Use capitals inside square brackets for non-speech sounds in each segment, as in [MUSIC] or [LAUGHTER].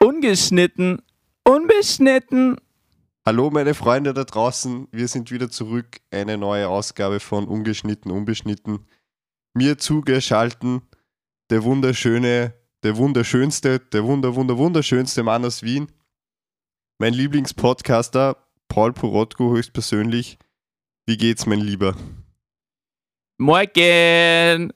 Ungeschnitten, unbeschnitten. Hallo meine Freunde da draußen, wir sind wieder zurück. Eine neue Ausgabe von Ungeschnitten, Unbeschnitten. Mir zugeschalten der wunderschöne, der wunderschönste, der wunder, wunder, wunderschönste Mann aus Wien. Mein Lieblingspodcaster, Paul Porotko höchstpersönlich. Wie geht's, mein Lieber? Morgen!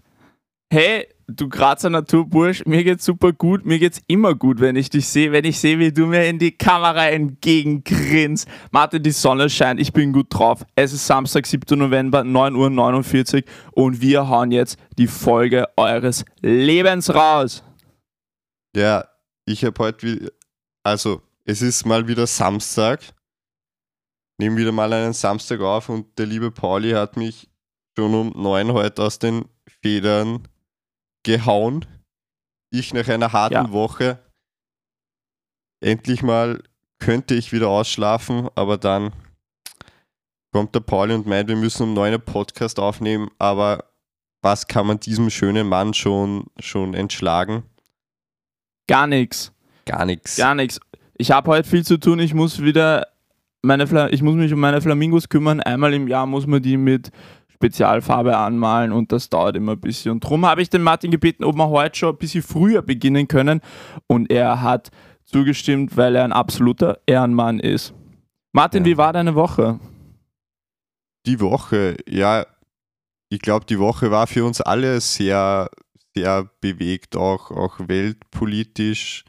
Hey, du Grazer Naturbursch, mir geht's super gut, mir geht's immer gut, wenn ich dich sehe, wenn ich sehe, wie du mir in die Kamera entgegengrinst. Martin, die Sonne scheint, ich bin gut drauf. Es ist Samstag, 7. November, 9.49 Uhr und wir hauen jetzt die Folge eures Lebens raus. Ja, ich habe heute wieder, also es ist mal wieder Samstag. Nehmen wieder mal einen Samstag auf und der liebe Pauli hat mich schon um neun heute aus den Federn gehauen. Ich nach einer harten Ja. Woche endlich mal könnte ich wieder ausschlafen, aber dann kommt der Pauli und meint, wir müssen um neun einen Podcast aufnehmen, aber was kann man diesem schönen Mann schon, schon entschlagen? Gar nichts. Gar nichts. Gar nichts. Ich habe heute viel zu tun. Ich muss wieder meine Fla ich muss mich um meine Flamingos kümmern. Einmal im Jahr muss man die mit Spezialfarbe anmalen und das dauert immer ein bisschen. Und darum habe ich den Martin gebeten, ob wir heute schon ein bisschen früher beginnen können. Und er hat zugestimmt, weil er ein absoluter Ehrenmann ist. Martin, Ja. wie war deine Woche? Die Woche, ja, ich glaube, die Woche war für uns alle sehr, sehr bewegt, auch, auch weltpolitisch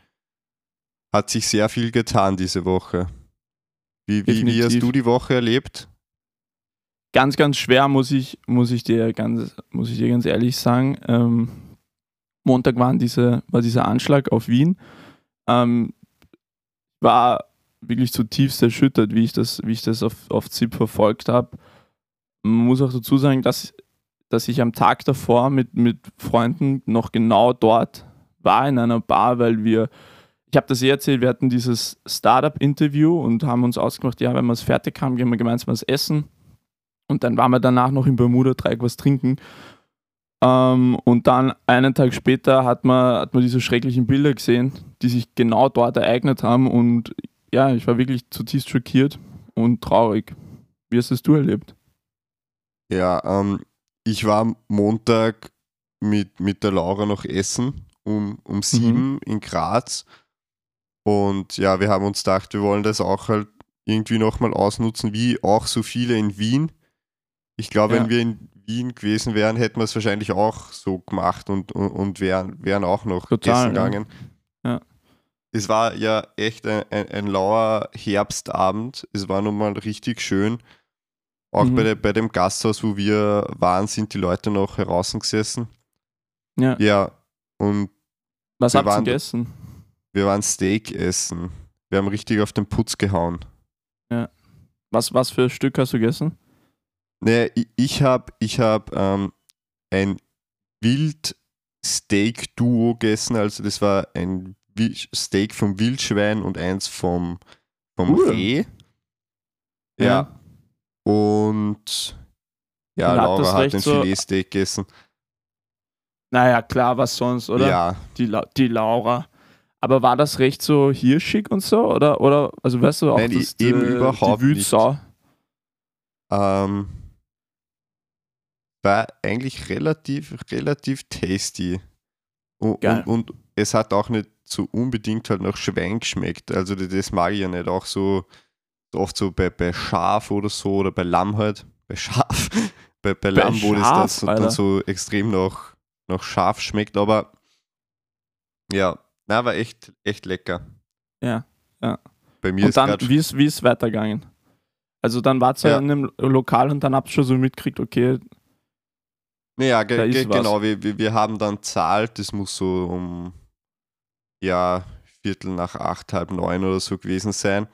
hat sich sehr viel getan diese Woche. Wie, wie, wie hast du die Woche erlebt? Ganz, ganz schwer, muss ich, muss ich, dir, ganz, muss ich dir ganz ehrlich sagen. Ähm, Montag waren diese, war dieser Anschlag auf Wien. Ähm, war wirklich zutiefst erschüttert, wie ich das, wie ich das auf, auf ZIP verfolgt habe. Man muss auch dazu sagen, dass, dass ich am Tag davor mit, mit Freunden noch genau dort war in einer Bar, weil wir, ich habe das eh erzählt, wir hatten dieses Startup-Interview und haben uns ausgemacht, ja, wenn wir es fertig haben, gehen wir gemeinsam was essen. Und dann waren wir danach noch im Bermuda-Dreieck was trinken. Ähm, und dann einen Tag später hat man, hat man diese schrecklichen Bilder gesehen, die sich genau dort ereignet haben. Und ja, ich war wirklich zutiefst schockiert und traurig. Wie hast es du erlebt? Ja, ähm, ich war am Montag mit, mit der Laura noch essen um, um sieben in Graz. Und ja, wir haben uns gedacht, wir wollen das auch halt irgendwie nochmal ausnutzen, wie auch so viele in Wien. Ich glaube, Ja. wenn wir in Wien gewesen wären, hätten wir es wahrscheinlich auch so gemacht und, und, und wären, wären auch noch Total, essen ja. gegangen. Ja. Es war ja echt ein, ein, ein lauer Herbstabend. Es war nun mal richtig schön. Auch Mhm. bei, der, bei dem Gasthaus, wo wir waren, sind die Leute noch heraus gesessen. Ja. Ja, und Was habt ihr gegessen? Wir waren Steak essen. Wir haben richtig auf den Putz gehauen. Was, was für ein Stück hast du gegessen? Nee, ich, ich habe ich hab, ähm, ein Wild-Steak-Duo gegessen. Also das war ein Steak vom Wildschwein und eins vom, vom Cool. Reh. Ja. Und ja, Und hat Laura hat recht ein so- Filetsteak gegessen. Naja, klar, was sonst, oder? Ja, Die, La die Laura. Aber war das recht so hirschig und so? Oder, oder also weißt du auch, Nein, dass eben die, überhaupt die Wildsau? ähm, war eigentlich relativ, relativ tasty. Und, und, und es hat auch nicht so unbedingt halt nach Schwein geschmeckt. Also das- mag ich ja nicht. Auch so oft so bei, bei Schaf oder so oder bei Lamm halt. Bei Schaf. [LAUGHS] bei, bei Lamm, wo das dann so extrem nach, nach Schaf schmeckt. Aber ja, na, war echt, echt lecker. Ja, ja. Bei mir Und ist dann, wie ist, wie ist weitergegangen? Also dann wart ihr Ja. in einem Lokal und dann habt ihr schon so mitgekriegt, okay, Naja, ge ge genau, wir, wir, wir haben dann zahlt, das muss so um ja, Viertel nach acht, halb neun oder so gewesen sein.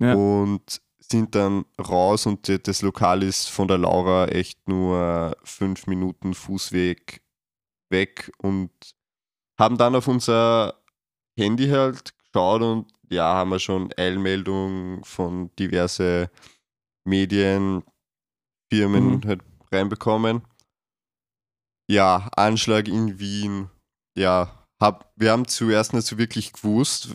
Ja. Und sind dann raus und das Lokal ist von der Laura echt nur fünf Minuten Fußweg weg und haben dann auf unser Handy halt geschaut und ja, haben wir schon Eilmeldungen von diverse Medien, Firmen Mhm. halt reinbekommen. Ja, Anschlag in Wien. Ja, hab, wir haben zuerst nicht so wirklich gewusst,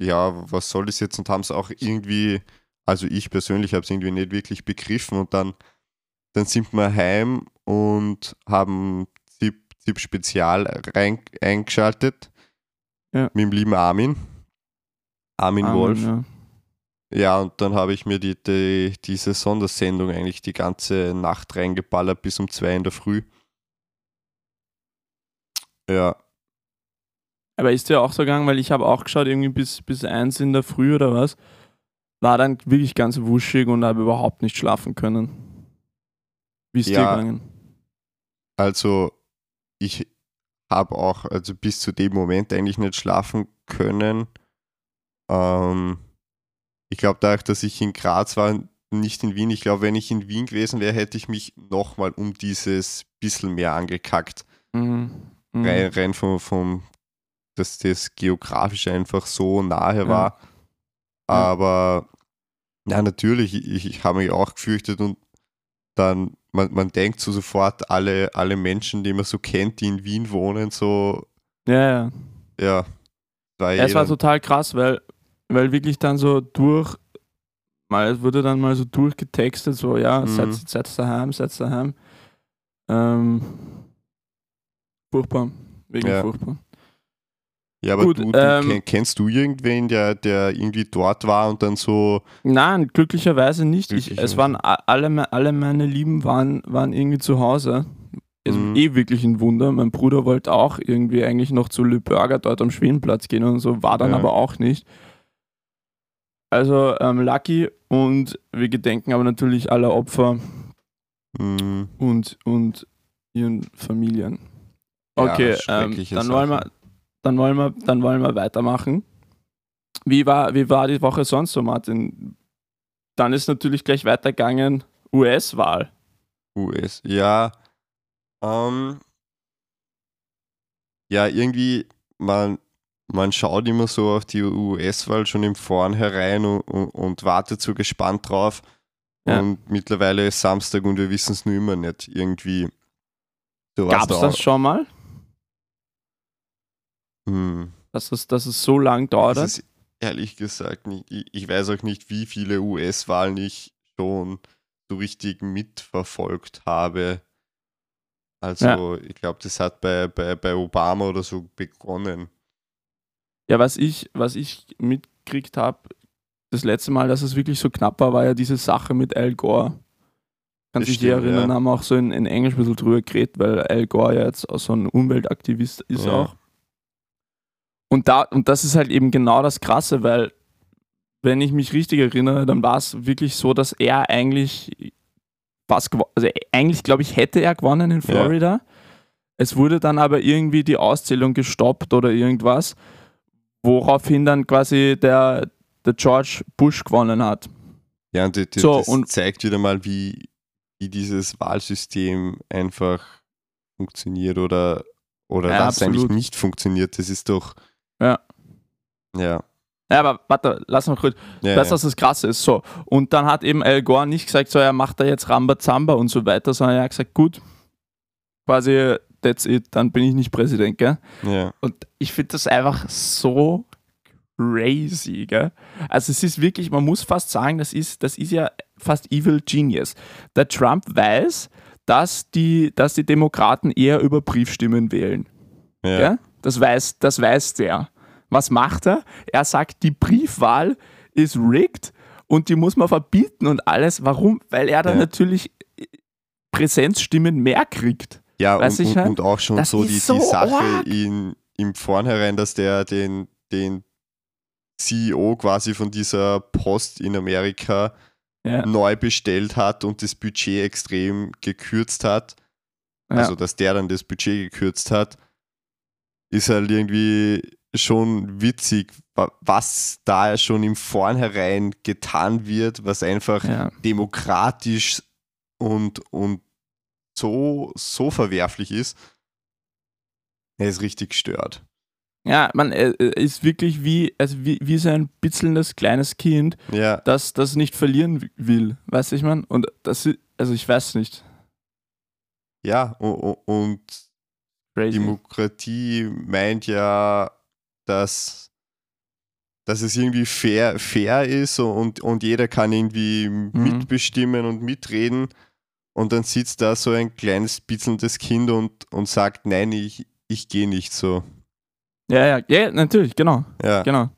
ja, was soll das jetzt und haben es auch irgendwie, also ich persönlich habe es irgendwie nicht wirklich begriffen und dann, dann sind wir heim und haben ZIP Spezial rein, eingeschaltet Ja. mit dem lieben Armin. Armin Amen, Wolf. ja. Ja, und dann habe ich mir die, die, diese Sondersendung eigentlich die ganze Nacht reingeballert bis um zwei in der Früh. Ja, Aber ist dir auch so gegangen, weil ich habe auch geschaut, irgendwie bis, bis eins in der Früh oder was, war dann wirklich ganz wuschig und habe überhaupt nicht schlafen können. Wie ist dir Ja. gegangen? also ich habe auch also bis zu dem Moment eigentlich nicht schlafen können. Ähm, ich glaube, dadurch, dass ich in Graz war, nicht in Wien. Ich glaube, wenn ich in Wien gewesen wäre, hätte ich mich nochmal um dieses bisschen mehr angekackt. Mhm. Mhm. rein, rein vom, vom dass das geografisch einfach so nahe war. Ja. Aber ja, natürlich, ich, ich habe mich auch gefürchtet und dann, man, man denkt so sofort, alle, alle Menschen, die man so kennt, die in Wien wohnen, so, Ja, ja. ja, war es war total krass, weil, weil wirklich dann so durch, mal, es wurde dann mal so durchgetextet, so, ja, Mhm. seid, seid daheim, seid daheim. Ähm, furchtbar, wirklich Ja. furchtbar. Ja, aber gut, du, du ähm, ken- kennst du irgendwen, der, der irgendwie dort war und dann so, Nein, glücklicherweise nicht. Ich, es Glücklicherweise. waren alle, alle meine Lieben waren, waren irgendwie zu Hause. Es Mhm. eh wirklich ein Wunder. Mein Bruder wollte auch irgendwie eigentlich noch zu Le Burger dort am Schwedenplatz gehen und so, war dann Ja. aber auch nicht. Also ähm, lucky und wir gedenken aber natürlich aller Opfer mh, und, und ihren Familien. Ja, Okay, ähm, schreckliche dann, wollen wir. Dann, wollen wir, dann wollen wir weitermachen. Wie war, wie war die Woche sonst so, Martin? Dann ist natürlich gleich weitergegangen US-Wahl. US. Ja. Ähm, ja, irgendwie, man, man schaut immer so auf die US-Wahl schon im Vornherein und, und, und wartet so gespannt drauf. Ja. Und mittlerweile ist Samstag und wir wissen es nur immer nicht. Irgendwie. Gab es da das schon mal, Hm. dass es, dass es so lang dauert? Das ist ehrlich gesagt nicht. Ich, ich weiß auch nicht, wie viele US-Wahlen ich schon so richtig mitverfolgt habe. Also, ich glaube, das hat bei, bei, bei Obama oder so begonnen. Ja, was ich, was ich mitgekriegt habe, das letzte Mal, dass es wirklich so knapp war, war ja diese Sache mit Al Gore. Kannst Das dich erinnern, ja. haben wir auch so in, in Englisch ein bisschen drüber geredet, weil Al Gore ja jetzt auch so ein Umweltaktivist ist Ja. auch. Und, da, und das ist halt eben genau das Krasse, weil, wenn ich mich richtig erinnere, dann war es wirklich so, dass er eigentlich gewo- also eigentlich glaube ich, hätte er gewonnen in Ja. Florida. Es wurde dann aber irgendwie die Auszählung gestoppt oder irgendwas, woraufhin dann quasi der, der George Bush gewonnen hat. Ja, und das, das So, das und- zeigt wieder mal, wie, wie dieses Wahlsystem einfach funktioniert oder, oder Ja, was eigentlich absolut. nicht funktioniert. Das ist doch. Ja. Ja. Ja, aber warte, lass mal kurz. ja, ja. was das Krasse ist? So. Und dann hat eben Al Gore nicht gesagt, so, er macht da jetzt Rambazamba und so weiter, sondern er hat gesagt, gut, quasi, that's it, dann bin ich nicht Präsident, gell? ja. Und ich finde das einfach so crazy, gell? Also es ist wirklich, man muss fast sagen, das ist, das ist ja fast Evil Genius. Der Trump weiß, dass die, dass die Demokraten eher über Briefstimmen wählen. Ja. Gell? Das, weiß, das weiß der. Was macht er? Er sagt, die Briefwahl ist rigged und die muss man verbieten und alles. Warum? Weil er dann Ja. natürlich Präsenzstimmen mehr kriegt. Ja, und, und, halt? und auch schon Das so die, so die Sache in, im Vornherein, dass der den, den CEO quasi von dieser Post in Amerika Ja. neu bestellt hat und das Budget extrem gekürzt hat. Ja. Also, dass der dann das Budget gekürzt hat, ist halt irgendwie schon witzig, wa- was da schon im Vornherein getan wird, was einfach ja. demokratisch und, und so, so verwerflich ist. Er ist richtig gestört. Ja, man er er ist wirklich wie, also wie, wie so ein bitzelndes kleines Kind, Ja, das das nicht verlieren wi- will. Weißt du, ich meine? Und das also ich weiß nicht. ja, und, und Crazy. Demokratie meint ja, dass, dass es irgendwie fair, fair ist und, und jeder kann irgendwie mitbestimmen und mitreden. Und dann sitzt da so ein kleines bitzelndes Kind und, und sagt, nein, ich, ich gehe nicht so. Ja, ja, ja, natürlich, genau. Ja, Genau.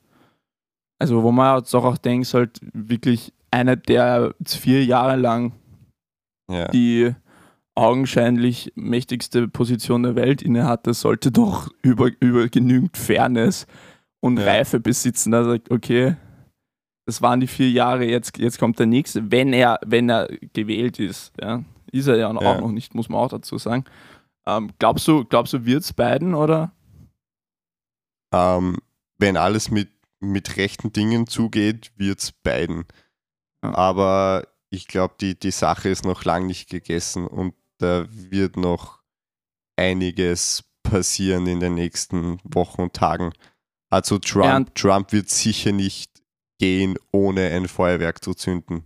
Also, wo man jetzt auch, auch denkt, halt wirklich einer, der vier Jahre lang ja. die augenscheinlich mächtigste Position der Welt inne hatte, sollte doch über, über genügend Fairness und Ja. Reife besitzen. Da sagt, okay, das waren die vier Jahre, jetzt, jetzt kommt der nächste, wenn er, wenn er gewählt ist. Ja. Ist er ja auch Ja. noch nicht, muss man auch dazu sagen. Ähm, glaubst du, glaubst du, wird es beiden oder? Ähm, wenn alles mit, mit rechten Dingen zugeht, wird es beiden. Ja. Aber ich glaube, die, die Sache ist noch lang nicht gegessen und da wird noch einiges passieren in den nächsten Wochen und Tagen. Also Trump, Ja, Trump wird sicher nicht gehen, ohne ein Feuerwerk zu zünden.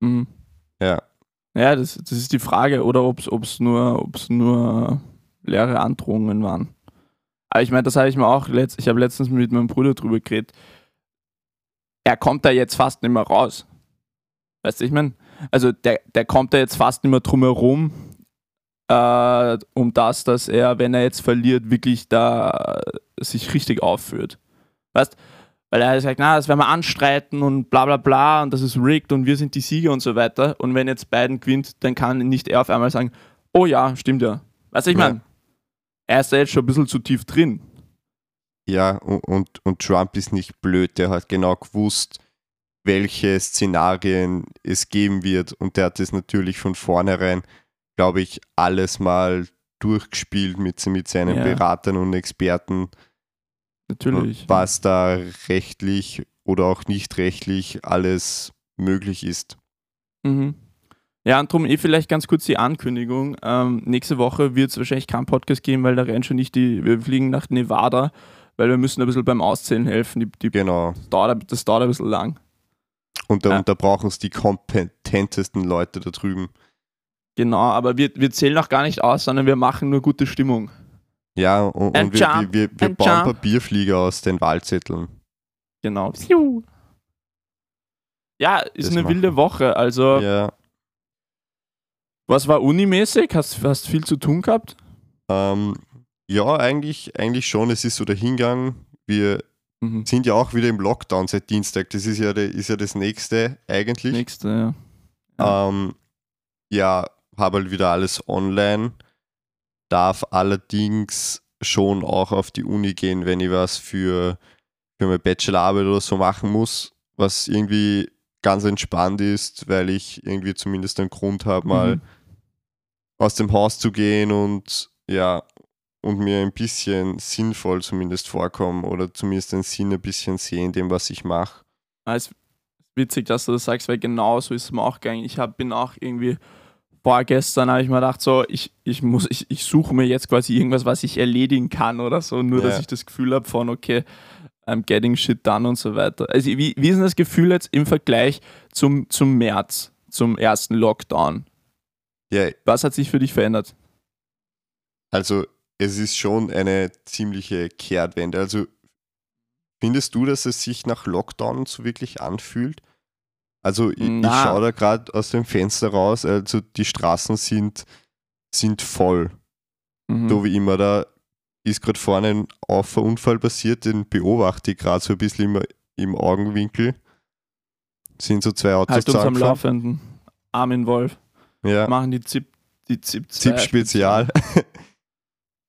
Mhm. Ja, Ja, das, das ist die Frage, oder ob es nur, ob's nur leere Androhungen waren. Aber ich meine, das habe ich mir auch letzt, ich habe letztens mit meinem Bruder drüber geredet. Er kommt da jetzt fast nicht mehr raus. Weißt du, ich meine, also der, der kommt da jetzt fast nicht mehr drum herum, äh, um das, dass er, wenn er jetzt verliert, wirklich da sich richtig aufführt. Weißt weil er gesagt, na, das werden wir anstreiten und bla bla bla und das ist rigged und wir sind die Sieger und so weiter. Und wenn jetzt Biden gewinnt, dann kann nicht er auf einmal sagen, oh ja, stimmt ja. Weißt du, ich Ja. meine, er ist da jetzt schon ein bisschen zu tief drin. ja und, und, und Trump ist nicht blöd, der hat genau gewusst, welche Szenarien es geben wird und der hat das natürlich von vornherein, glaube ich, alles mal durchgespielt mit, mit seinen Ja. Beratern und Experten, Natürlich. was da rechtlich oder auch nicht rechtlich alles möglich ist. Mhm. Ja, und darum eh vielleicht ganz kurz die Ankündigung. Ähm, nächste Woche wird es wahrscheinlich keinen Podcast geben, weil da rennt schon nicht die, wir fliegen nach Nevada, weil wir müssen ein bisschen beim Auszählen helfen. Die, die, Genau. das, dauert, das dauert ein bisschen lang. Und da, Ja. und da brauchen es die kompetentesten Leute da drüben. Genau, aber wir, wir zählen auch gar nicht aus, sondern wir machen nur gute Stimmung. Ja, und, und wir, Jump, wir, wir, wir bauen Jump. Papierflieger aus den Wahlzetteln. Genau. Ja, ist Das eine machen. wilde Woche. Also, Ja. was war unimäßig? Hast hast viel zu tun gehabt? Ähm, ja, eigentlich, eigentlich schon. Es ist so der Hingang. Wir Mhm. sind ja auch wieder im Lockdown seit Dienstag. Das ist ja, ist ja das nächste eigentlich. Nächste, ja. Ja. Ähm, ja, habe halt wieder alles online. Darf allerdings schon auch auf die Uni gehen, wenn ich was für, für meine Bachelorarbeit oder so machen muss, was irgendwie ganz entspannt ist, weil ich irgendwie zumindest einen Grund habe, mal Mhm. aus dem Haus zu gehen und ja, und mir ein bisschen sinnvoll zumindest vorkommen oder zumindest den Sinn ein bisschen sehen, dem, was ich mache. Ah, ist witzig, dass du das sagst, weil genau so ist es mir auch gegangen. Ich hab, bin auch irgendwie vorgestern habe ich mir gedacht, so, ich, ich muss, ich, ich suche mir jetzt quasi irgendwas, was ich erledigen kann oder so, nur dass Ja. ich das Gefühl habe von, okay, I'm getting shit done und so weiter. Also wie, wie ist denn das Gefühl jetzt im Vergleich zum, zum März, zum ersten Lockdown? Ja, Was hat sich für dich verändert? Also es ist schon eine ziemliche Kehrtwende. Also findest du, dass es sich nach Lockdown so wirklich anfühlt? Also ich, ich schaue da gerade aus dem Fenster raus, also die Straßen sind, sind voll. Mhm. So wie immer, da ist gerade vorne ein Auffahrunfall passiert, den beobachte ich gerade so ein bisschen im, im Augenwinkel. Sind so zwei Autos halt uns am. Laufenden. Armin Wolf. Ja, Machen die ZIP, die ZIP, ZIP Spezial. [LAUGHS]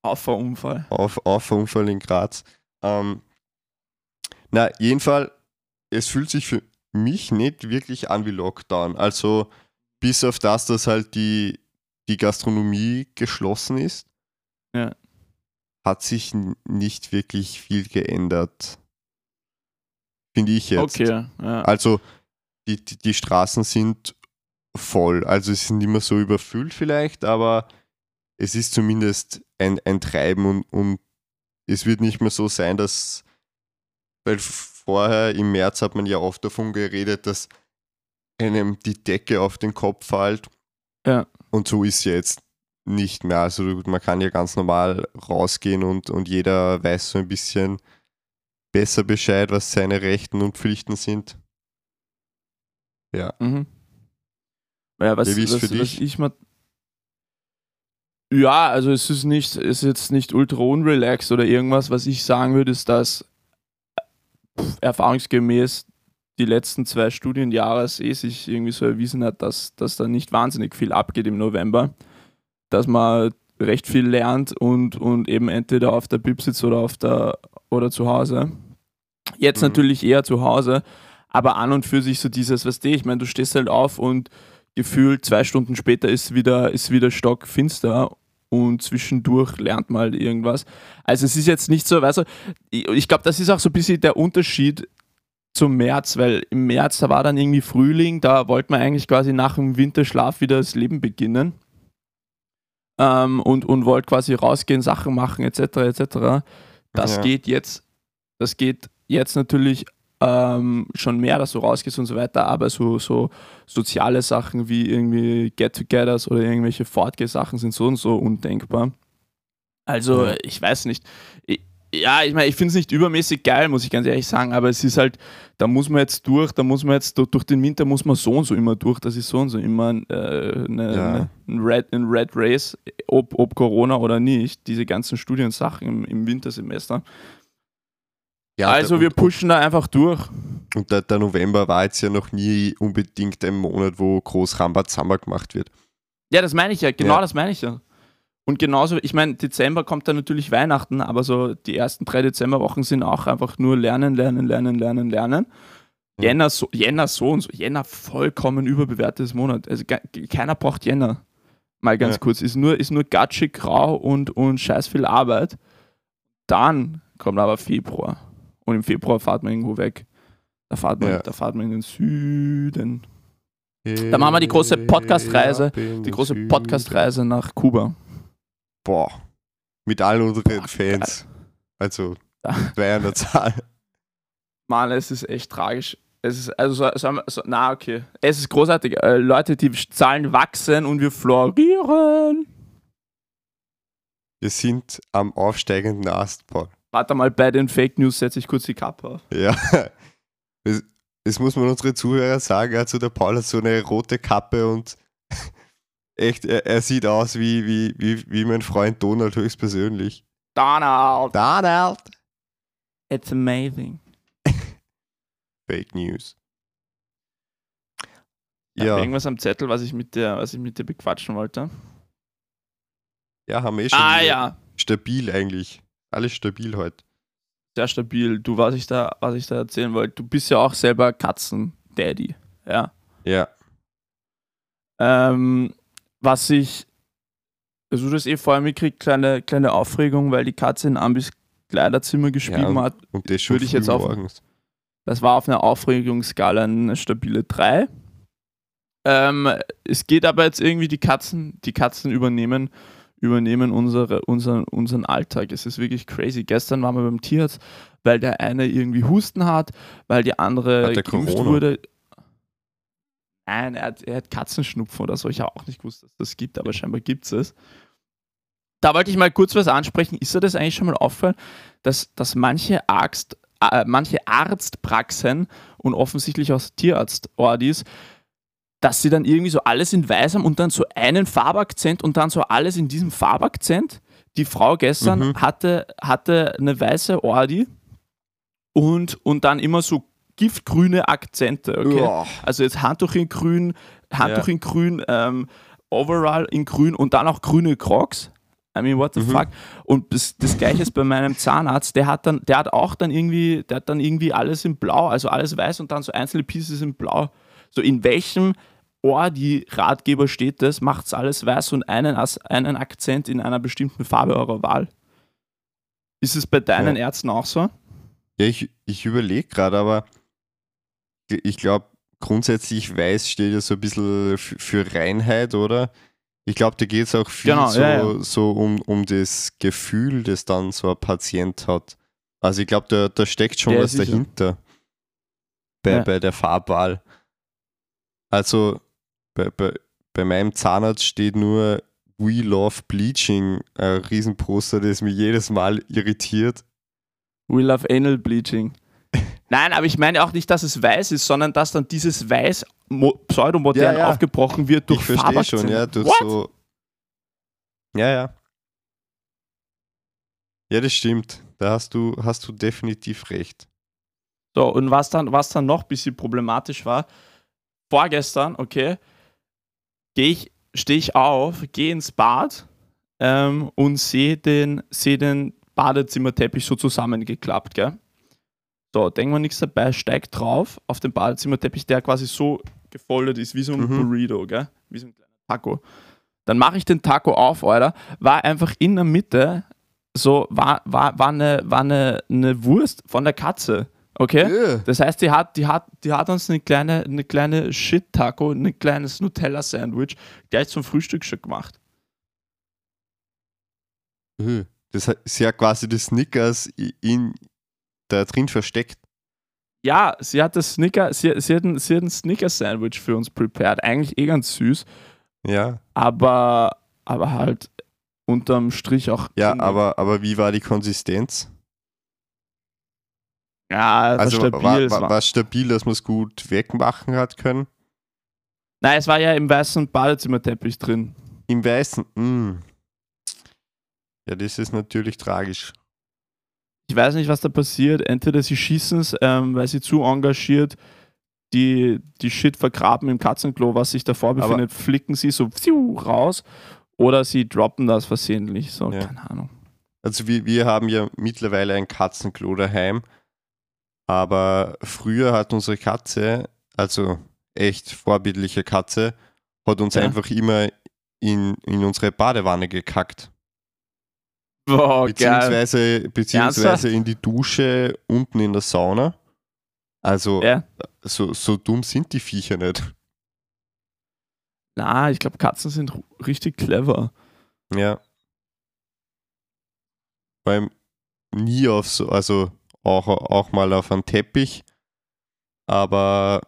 Auffahrunfall. auf, Auffahrunfall in Graz. Ähm, na, jedenfalls, es fühlt sich für mich nicht wirklich an wie Lockdown. Also bis auf das, dass halt die, die Gastronomie geschlossen ist, Ja. hat sich nicht wirklich viel geändert. Finde ich jetzt. Okay, ja. Also die, die, die Straßen sind voll. Also es sind immer so überfüllt vielleicht, aber es ist zumindest ein, ein Treiben und, und es wird nicht mehr so sein, dass, weil vorher im März hat man ja oft davon geredet, dass einem die Decke auf den Kopf fällt. Ja. Und so ist es jetzt nicht mehr. Also man kann ja ganz normal rausgehen und, und jeder weiß so ein bisschen besser Bescheid, was seine Rechten und Pflichten sind. Ja. Mhm. Ja, was, was, für was dich? ich mal. Ja, also es ist nicht, ist jetzt nicht ultra unrelaxed oder irgendwas. Was ich sagen würde, ist, dass pff, erfahrungsgemäß die letzten zwei Studienjahre eh sich irgendwie so erwiesen hat, dass, dass da nicht wahnsinnig viel abgeht im November. Dass man recht viel lernt und, und eben entweder auf der Bib sitzt oder auf der oder zu Hause. Jetzt Mhm. natürlich eher zu Hause, aber an und für sich so dieses, was du, ich meine, du stehst halt auf und gefühlt zwei Stunden später ist wieder, ist wieder stockfinster und zwischendurch lernt man halt irgendwas. Also es ist jetzt nicht so, weißt du, ich, ich glaube, das ist auch so ein bisschen der Unterschied zum März, weil im März, da war dann irgendwie Frühling, da wollte man eigentlich quasi nach dem Winterschlaf wieder das Leben beginnen ähm, und, und wollte quasi rausgehen, Sachen machen etc. etc. Das Ja. geht jetzt, das geht jetzt natürlich ähm, schon mehr, dass du rausgehst und so weiter, aber so, so soziale Sachen wie irgendwie Get-togethers oder irgendwelche Fortgeh-Sachen sind so und so undenkbar. Also, Ja. ich weiß nicht. Ich, ja, ich meine, ich finde es nicht übermäßig geil, muss ich ganz ehrlich sagen, aber es ist halt, da muss man jetzt durch, da muss man jetzt durch, durch den Winter muss man so und so immer durch, das ist so und so immer äh, eine, Ja. eine, ein, Red, ein Red Race, ob, ob Corona oder nicht, diese ganzen Studiensachen im, im Wintersemester. Ja, also der, wir und, pushen da einfach durch. und der, der November war jetzt ja noch nie unbedingt ein Monat, wo groß Rambazamba gemacht wird. Ja, das meine ich ja, genau Ja. das meine ich ja. Und genauso, ich meine, Dezember kommt dann natürlich Weihnachten, aber so die ersten drei Dezemberwochen sind auch einfach nur lernen, lernen, lernen, lernen, lernen. Jänner, so, Jänner so und so. Jänner vollkommen überbewertetes Monat. Also ke- keiner braucht Jänner. Mal ganz Ja. kurz. Ist nur, ist nur gatschig, grau und, und scheiß viel Arbeit. Dann kommt aber Februar. Und im Februar fahrt man irgendwo weg. Da fahrt man, Ja. da fahrt man in den Süden. Da machen wir die große Podcast-Reise, Die große Podcast-Reise nach Kuba. Boah. Mit allen unseren Fans. Also Ja. zwei [LAUGHS] an der Zahl. Mann, es ist echt tragisch. Es ist, also, so, so, so, na, okay. Es ist großartig. Äh, Leute, die Zahlen wachsen und wir florieren. Wir sind am aufsteigenden Ast, Paul. Warte mal, bei den Fake News setze ich kurz die Kappe auf. Ja. [LAUGHS] Das, das muss man unsere Zuhörer sagen. Also der Paul hat so eine rote Kappe und [LAUGHS] echt, er, er sieht aus wie, wie, wie, wie mein Freund Donald höchstpersönlich. Donald, Donald! it's amazing. [LAUGHS] Fake News. Ja. Irgendwas am Zettel, was ich mit dir, was ich mit dir bequatschen wollte. ja, haben wir eh schon Ah ja, stabil eigentlich. Alles stabil heute. sehr stabil. Du, was ich da, was ich da erzählen wollte, du bist ja auch selber Katzen-Daddy. Ja. Ja. Ähm, was ich, also du das eh vorher mitkriegt, kleine, kleine Aufregung, weil die Katze in Ambis Kleiderzimmer gespielt Ja, hat. Und das Würde ich jetzt morgens. Das war auf einer Aufregungsskala eine stabile 3. Ähm, es geht aber jetzt irgendwie, die Katzen, die Katzen übernehmen, übernehmen unsere, unseren, unseren Alltag. Es ist wirklich crazy. Gestern waren wir beim Tierarzt, weil der eine irgendwie Husten hat, weil die andere Hat der geimpft wurde. Nein, er hat, er hat Katzenschnupfen oder so. Ich habe auch nicht gewusst, dass das gibt, aber scheinbar gibt es. Da wollte ich mal kurz was ansprechen. Ist dir das eigentlich schon mal aufgefallen, dass, dass manche, Arzt, äh, manche Arztpraxen und offensichtlich auch Tierarztordis, dass sie dann irgendwie so alles in weiß haben und dann so einen Farbakzent und dann so alles in diesem Farbakzent? Die Frau gestern Mhm. hatte, hatte eine weiße Ordi und, und dann immer so giftgrüne Akzente, okay? Ja. Also jetzt Handtuch in grün, Handtuch in grün, ähm, Overall in grün und dann auch grüne Crocs. I mean, what the Mhm. fuck? Und das, das gleiche ist bei meinem Zahnarzt, der hat dann, der hat auch dann irgendwie, der hat dann irgendwie alles in blau, also alles weiß und dann so einzelne Pieces in blau. So in welchem Ordi-Ratgeber steht das, macht's alles weiß und einen, einen Akzent in einer bestimmten Farbe eurer Wahl. Ist es bei deinen Ja. Ärzten auch so? Ja, ich, ich überlege gerade, aber ich glaube, grundsätzlich weiß steht ja so ein bisschen für Reinheit, oder? Ich glaube, da geht es auch viel Genau, so, ja, ja. so um, um das Gefühl, das dann so ein Patient hat. Also ich glaube, da, da steckt schon Ja, was dahinter bei, bei der Farbwahl. Also bei, bei, bei meinem Zahnarzt steht nur We Love Bleaching, ein Riesenposter, das mich jedes Mal irritiert. We love anal bleaching. [LAUGHS] Nein, aber ich meine auch nicht, dass es weiß ist, sondern dass dann dieses Weiß mo- pseudomodern Ja, ja. aufgebrochen wird durch ich verstehe schon, ja, durch What? so. Ja, ja. Ja, das stimmt. Da hast du, hast du definitiv recht. So, und was dann, was dann noch ein bisschen problematisch war, vorgestern, okay, gehe ich, stehe ich auf, gehe ins Bad ähm, und sehe den, seh den Badezimmerteppich so zusammengeklappt, gell? So, denken wir nichts dabei, steigt drauf auf den Badezimmerteppich, der quasi so gefoldet ist, wie so ein Mhm. Burrito, gell? Wie so ein kleiner Taco. Dann mache ich den Taco auf, Alter, war einfach in der Mitte, so, war, war, war, eine, war eine, eine Wurst von der Katze, okay? Ja. Das heißt, die hat, die hat, die hat uns eine kleine, eine kleine Shit-Taco, ein kleines Nutella-Sandwich gleich zum Frühstück schon gemacht. Äh, Das hat- ist ja quasi das Snickers in, da drin versteckt. Ja, sie hat das Snicker, sie, sie hat ein, sie hat ein Snicker-Sandwich für uns prepared. Eigentlich eh ganz süß, Ja, aber, aber halt unterm Strich auch. ja aber, aber wie war die Konsistenz? Ja, Also stabil. war, es war, war, war stabil, dass man es gut wegmachen hat können? Nein, es war ja im weißen Badezimmerteppich drin. Im Weißen, mm. Ja, das ist natürlich tragisch. Ich weiß nicht, was da passiert. Entweder sie schießen es, ähm, weil sie zu engagiert die, die Shit vergraben im Katzenklo, was sich davor Aber- befindet, flicken sie so pfiuh, raus. Oder sie droppen das versehentlich. So, Ja. keine Ahnung. Also wir, wir haben ja mittlerweile ein Katzenklo daheim, aber früher hat unsere Katze, also echt vorbildliche Katze, hat uns Ja. einfach immer in, in unsere Badewanne gekackt. Boah, geil. Beziehungsweise, beziehungsweise Ernsthaft? in die Dusche unten in der Sauna. Also Ja. so, so dumm sind die Viecher nicht. Na, ich glaube, Katzen sind richtig clever. Ja. Allem nie auf so, also auch, auch mal auf einen Teppich. Aber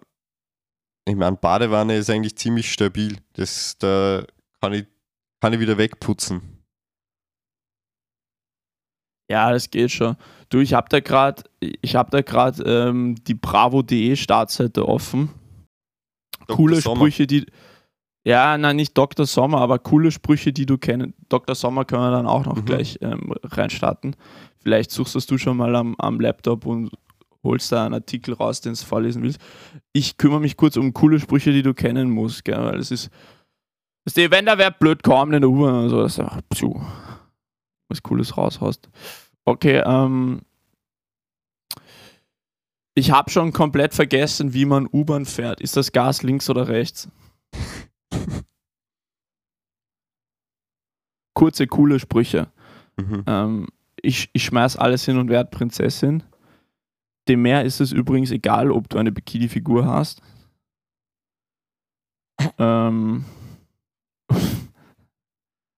ich meine, Badewanne ist eigentlich ziemlich stabil. Das, da kann ich, kann ich wieder wegputzen. Ja, das geht schon. Du, ich habe da gerade, ich habe da gerade ähm, die Bravo.de Startseite offen. Dr. coole Sommer. Sprüche, die. Ja, nein, nicht Dr. Sommer, aber coole Sprüche, die du kennst. Dr. Sommer können wir dann auch noch Mhm. gleich ähm, reinstarten. Vielleicht suchst das du schon mal am, am Laptop und holst da einen Artikel raus, den du vorlesen willst. Ich kümmere mich kurz um coole Sprüche, die du kennen musst, gell? weil es ist. Weißt du, wenn da wer blöd kommt in der U-Bahn oder so, das ist einfach, psu, was Cooles raushaust. Okay, ähm. Ich habe schon komplett vergessen, wie man U-Bahn fährt. Ist das Gas links oder rechts? [LAUGHS] Kurze, coole Sprüche. Mhm. Ähm, ich, ich schmeiß alles hin und werde Prinzessin. Dem Meer ist es übrigens egal, ob du eine Bikini-Figur hast. [LAUGHS] ähm,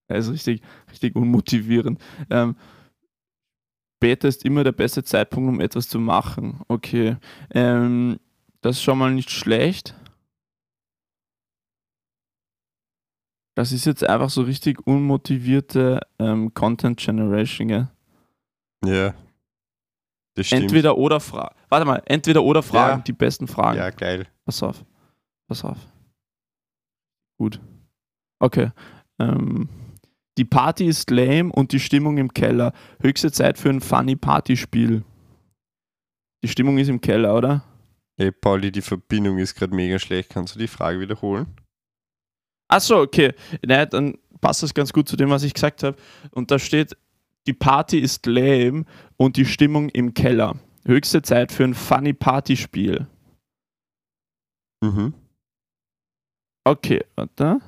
das [LAUGHS] ist richtig, richtig unmotivierend. Ähm, später ist immer der beste Zeitpunkt, um etwas zu machen. Okay. Ähm, das ist schon mal nicht schlecht. Das ist jetzt einfach so richtig unmotivierte ähm, Content Generation, gell? Ja. Das stimmt. Entweder oder Fragen. Warte mal, entweder oder Fragen, Ja. die besten Fragen. Ja, geil. Pass auf. Pass auf. Gut. Okay. Ähm, die Party ist lame und die Stimmung im Keller. Höchste Zeit für ein funny Partyspiel. Die Stimmung ist im Keller, oder? Ey, Pauli, die Verbindung ist gerade mega schlecht. Kannst du die Frage wiederholen? Achso, okay. Naja, dann passt das ganz gut zu dem, was ich gesagt habe. Und da steht, die Party ist lame und die Stimmung im Keller. Höchste Zeit für ein funny Partyspiel. Mhm. Okay, warte.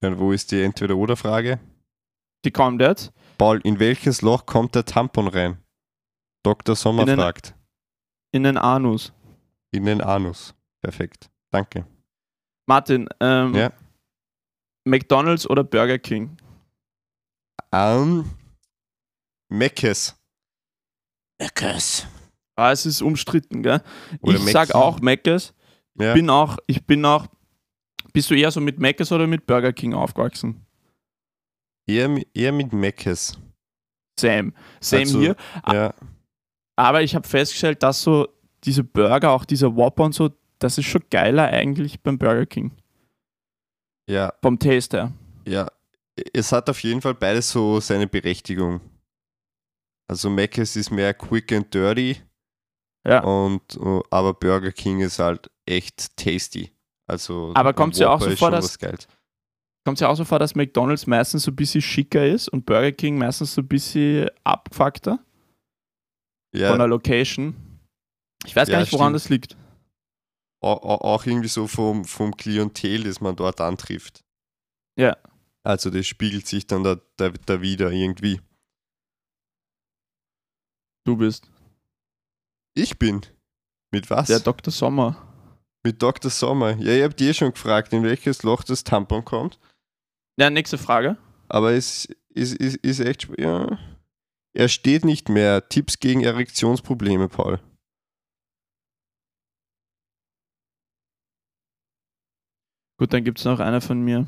Dann wo ist die Entweder-Oder-Frage? Die kommt jetzt. Paul, in welches Loch kommt der Tampon rein? Dr. Sommer In den- fragt. In den Anus. In den Anus. Perfekt. Danke. Martin, ähm, Ja. McDonalds oder Burger King? Ähm, Meckes. Meckes. Ah, es ist umstritten, gell? Oder ich sag Mackie. auch Meckes. Ja. Bin auch, ich bin auch. Bist du eher so mit Meckes oder mit Burger King aufgewachsen? Eher, eher mit Meckes. Same. Same Also- hier. Ja. Aber ich habe festgestellt, dass so diese Burger, auch dieser Whopper und so, das ist schon geiler eigentlich beim Burger King. Ja, Vom Taste her. ja. Es hat auf jeden Fall beides so seine Berechtigung. Also Meckes ist mehr quick and dirty Ja. und uh, aber Burger King ist halt echt tasty. Also Aber ein kommt's dir auch so vor, dass-. Kommt es ja auch so vor, dass McDonalds meistens so ein bisschen schicker ist und Burger King meistens so ein bisschen abgefuckter Ja, von der Location. Ich weiß gar Ja, nicht, woran stimmt. das liegt. Au- au- auch irgendwie so vom, vom Klientel, das man dort antrifft. Ja. Also das spiegelt sich dann da, da, da wieder irgendwie. Du bist Ich bin. Mit was? der Dr. Sommer. Mit Dr. Sommer. Ja, ihr habt eh schon gefragt, in welches Loch das Tampon kommt. Ja, nächste Frage. Aber es ist, ist, ist echt. Ja. Er steht nicht mehr. Tipps gegen Erektionsprobleme, Paul. Gut, dann gibt es noch eine von mir.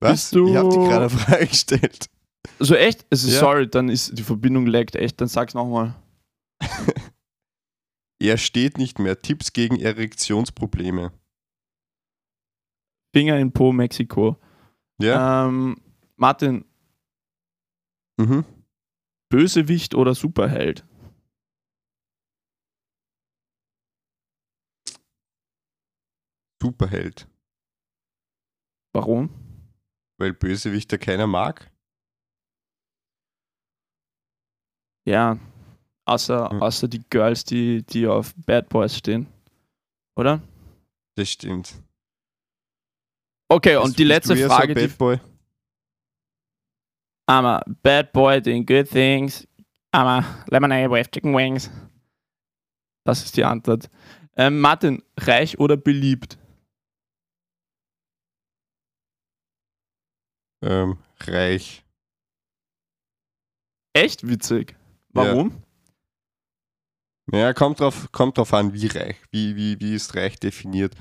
Was? Bist du- Ich habe dir gerade [LAUGHS] eine Frage gestellt. Also echt? Also Ja. sorry, dann ist die Verbindung laggt echt. Dann sag's nochmal. [LAUGHS] Er steht nicht mehr. Tipps gegen Erektionsprobleme. Finger in Po, Mexiko. Ja? Ähm, Martin, Mhm. Bösewicht oder Superheld? Superheld. Warum? Weil Bösewichter keiner mag. Ja, außer, Hm. außer die Girls, die, die auf Bad Boys stehen. Oder? Das stimmt. Okay, Bist- und die letzte eher so Frage, ein die Bad Boy? I'm a bad boy doing good things. I'm a lemonade with chicken wings. Das ist die Antwort. Ähm, Martin, reich oder beliebt? Ähm, reich. Echt witzig. Warum? Ja, kommt drauf, kommt drauf an, wie reich. Wie, wie, wie ist reich definiert.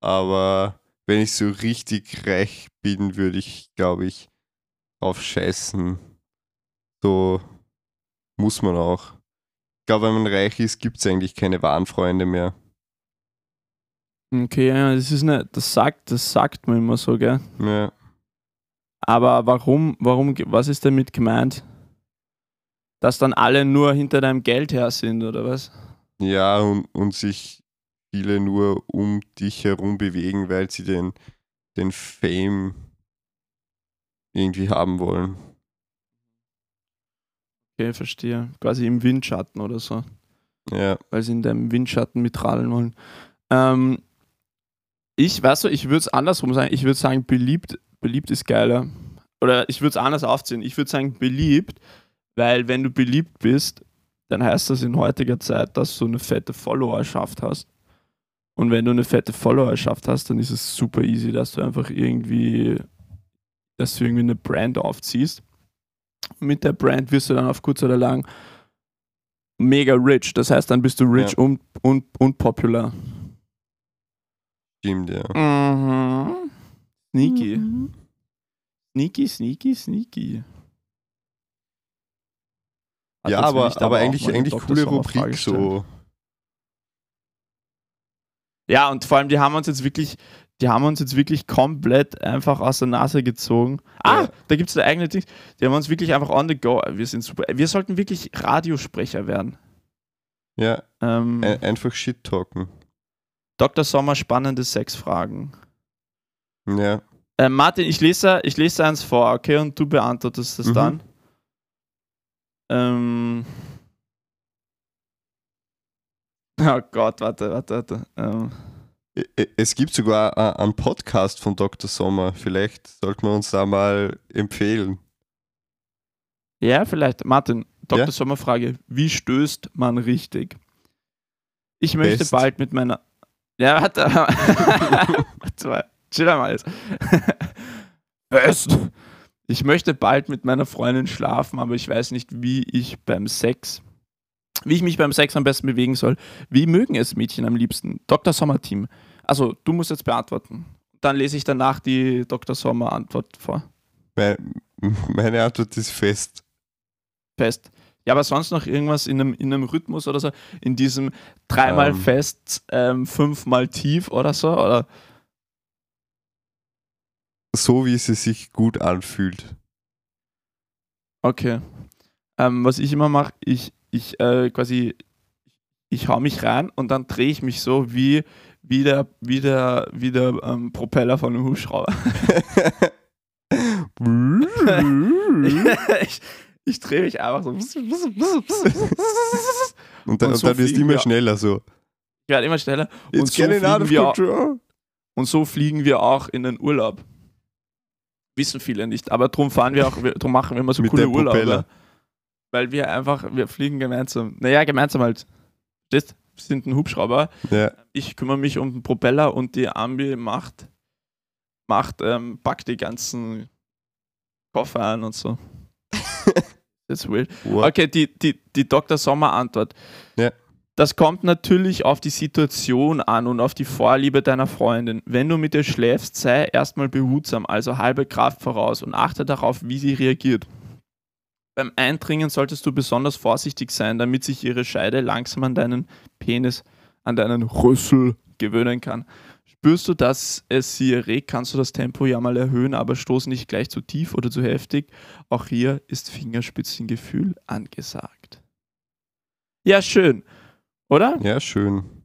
Aber wenn ich so richtig reich bin, würde ich, glaube ich, auf Scheißen. So muss man auch. Ich glaube, wenn man reich ist, gibt es eigentlich keine wahren Freunde mehr. Okay, ja, das ist eine, das sagt, das sagt man immer so, gell? Ja. Aber warum, warum, was ist damit gemeint? Dass dann alle nur hinter deinem Geld her sind, oder was? Ja, und, und sich viele nur um dich herum bewegen, weil sie den, den Fame irgendwie haben wollen. Okay, verstehe. Quasi im Windschatten oder so. Ja, weil sie in deinem Windschatten mitradeln wollen. Ähm, ich, weißt du, ich würde es andersrum sagen. Ich würde sagen, beliebt, beliebt ist geiler. Oder ich würde es anders aufziehen. Ich würde sagen, beliebt, weil wenn du beliebt bist, dann heißt das in heutiger Zeit, dass du eine fette Followerschaft hast. Und wenn du eine fette Followerschaft hast, dann ist es super easy, dass du einfach irgendwie, dass du irgendwie eine Brand aufziehst. Mit der Brand wirst du dann auf kurz oder lang mega rich. Das heißt, dann bist du rich Ja. und, und, und popular. stimmt, ja. Mhm. Sneaky. Sneaky, sneaky, sneaky. Warte, Ja, jetzt will aber, aber eigentlich, eigentlich coole Rubrik so. Ja, und vor allem, die haben uns jetzt wirklich, die haben uns jetzt wirklich komplett einfach aus der Nase gezogen. Ah, Ja. da gibt es eine eigene Ding. Die haben uns wirklich einfach on the go. Wir sind super. Wir sollten wirklich Radiosprecher werden. Ja, Ähm, ein, einfach Shit talken. Dr. Sommer, spannende Sexfragen. Ja. Äh, Martin, ich lese, ich lese eins vor, okay, und du beantwortest es Mhm. dann. Ähm. [LAUGHS] Oh Gott, warte, warte, warte. Ähm. Es gibt sogar a- einen Podcast von Dr. Sommer. Vielleicht sollten wir uns da mal empfehlen. Ja, vielleicht. Martin, Dr. Ja? Sommerfrage. Wie stößt man richtig? Ich möchte Best. bald mit meiner. Ja, warte. [LAUGHS] [LAUGHS] Chill mal. Fest. [LAUGHS] Ich möchte bald mit meiner Freundin schlafen, aber ich weiß nicht, wie ich beim Sex, wie ich mich beim Sex am besten bewegen soll. Wie mögen es Mädchen am liebsten? Dr. Sommer Team. Also, du musst jetzt beantworten. Dann lese ich danach die Dr. Sommer Antwort vor. Meine Antwort ist fest. Fest. Ja, aber sonst noch irgendwas in einem, in einem Rhythmus oder so? In diesem dreimal um. Ähm. fest, ähm, fünfmal tief oder so? Oder? So wie sie sich gut anfühlt. Okay. Ähm, was ich immer mache, ich, ich äh, quasi, ich hau mich rein und dann drehe ich mich so wie, wie der, wie der, wie der ähm, Propeller von einem Hubschrauber. [LAUGHS] ich, ich drehe mich einfach so. und dann, und so dann wirst du immer schneller so. Ich werde immer schneller. It's und so, fliegen wir und so fliegen wir auch in den Urlaub. Wissen viele nicht, aber darum fahren wir auch, darum machen wir immer so Mit coole Urlaube. Weil wir einfach, wir fliegen gemeinsam. Naja, gemeinsam halt. Wir sind ein Hubschrauber. Ja. Ich kümmere mich um den Propeller und die Ambi macht, macht ähm, packt die ganzen Koffer an und so. [LAUGHS] Das ist weird. What? Okay, die, die, die Dr. Sommer-Antwort. Ja. Das kommt natürlich auf die Situation an und auf die Vorliebe deiner Freundin. Wenn du mit ihr schläfst, sei erstmal behutsam, also halbe Kraft voraus und achte darauf, wie sie reagiert. Beim Eindringen solltest du besonders vorsichtig sein, damit sich ihre Scheide langsam an deinen Penis, an deinen Rüssel gewöhnen kann. Spürst du, dass es sie erregt, kannst du das Tempo ja mal erhöhen, aber stoß nicht gleich zu tief oder zu heftig. Auch hier ist Fingerspitzengefühl angesagt. Ja, schön. Oder? Ja, schön.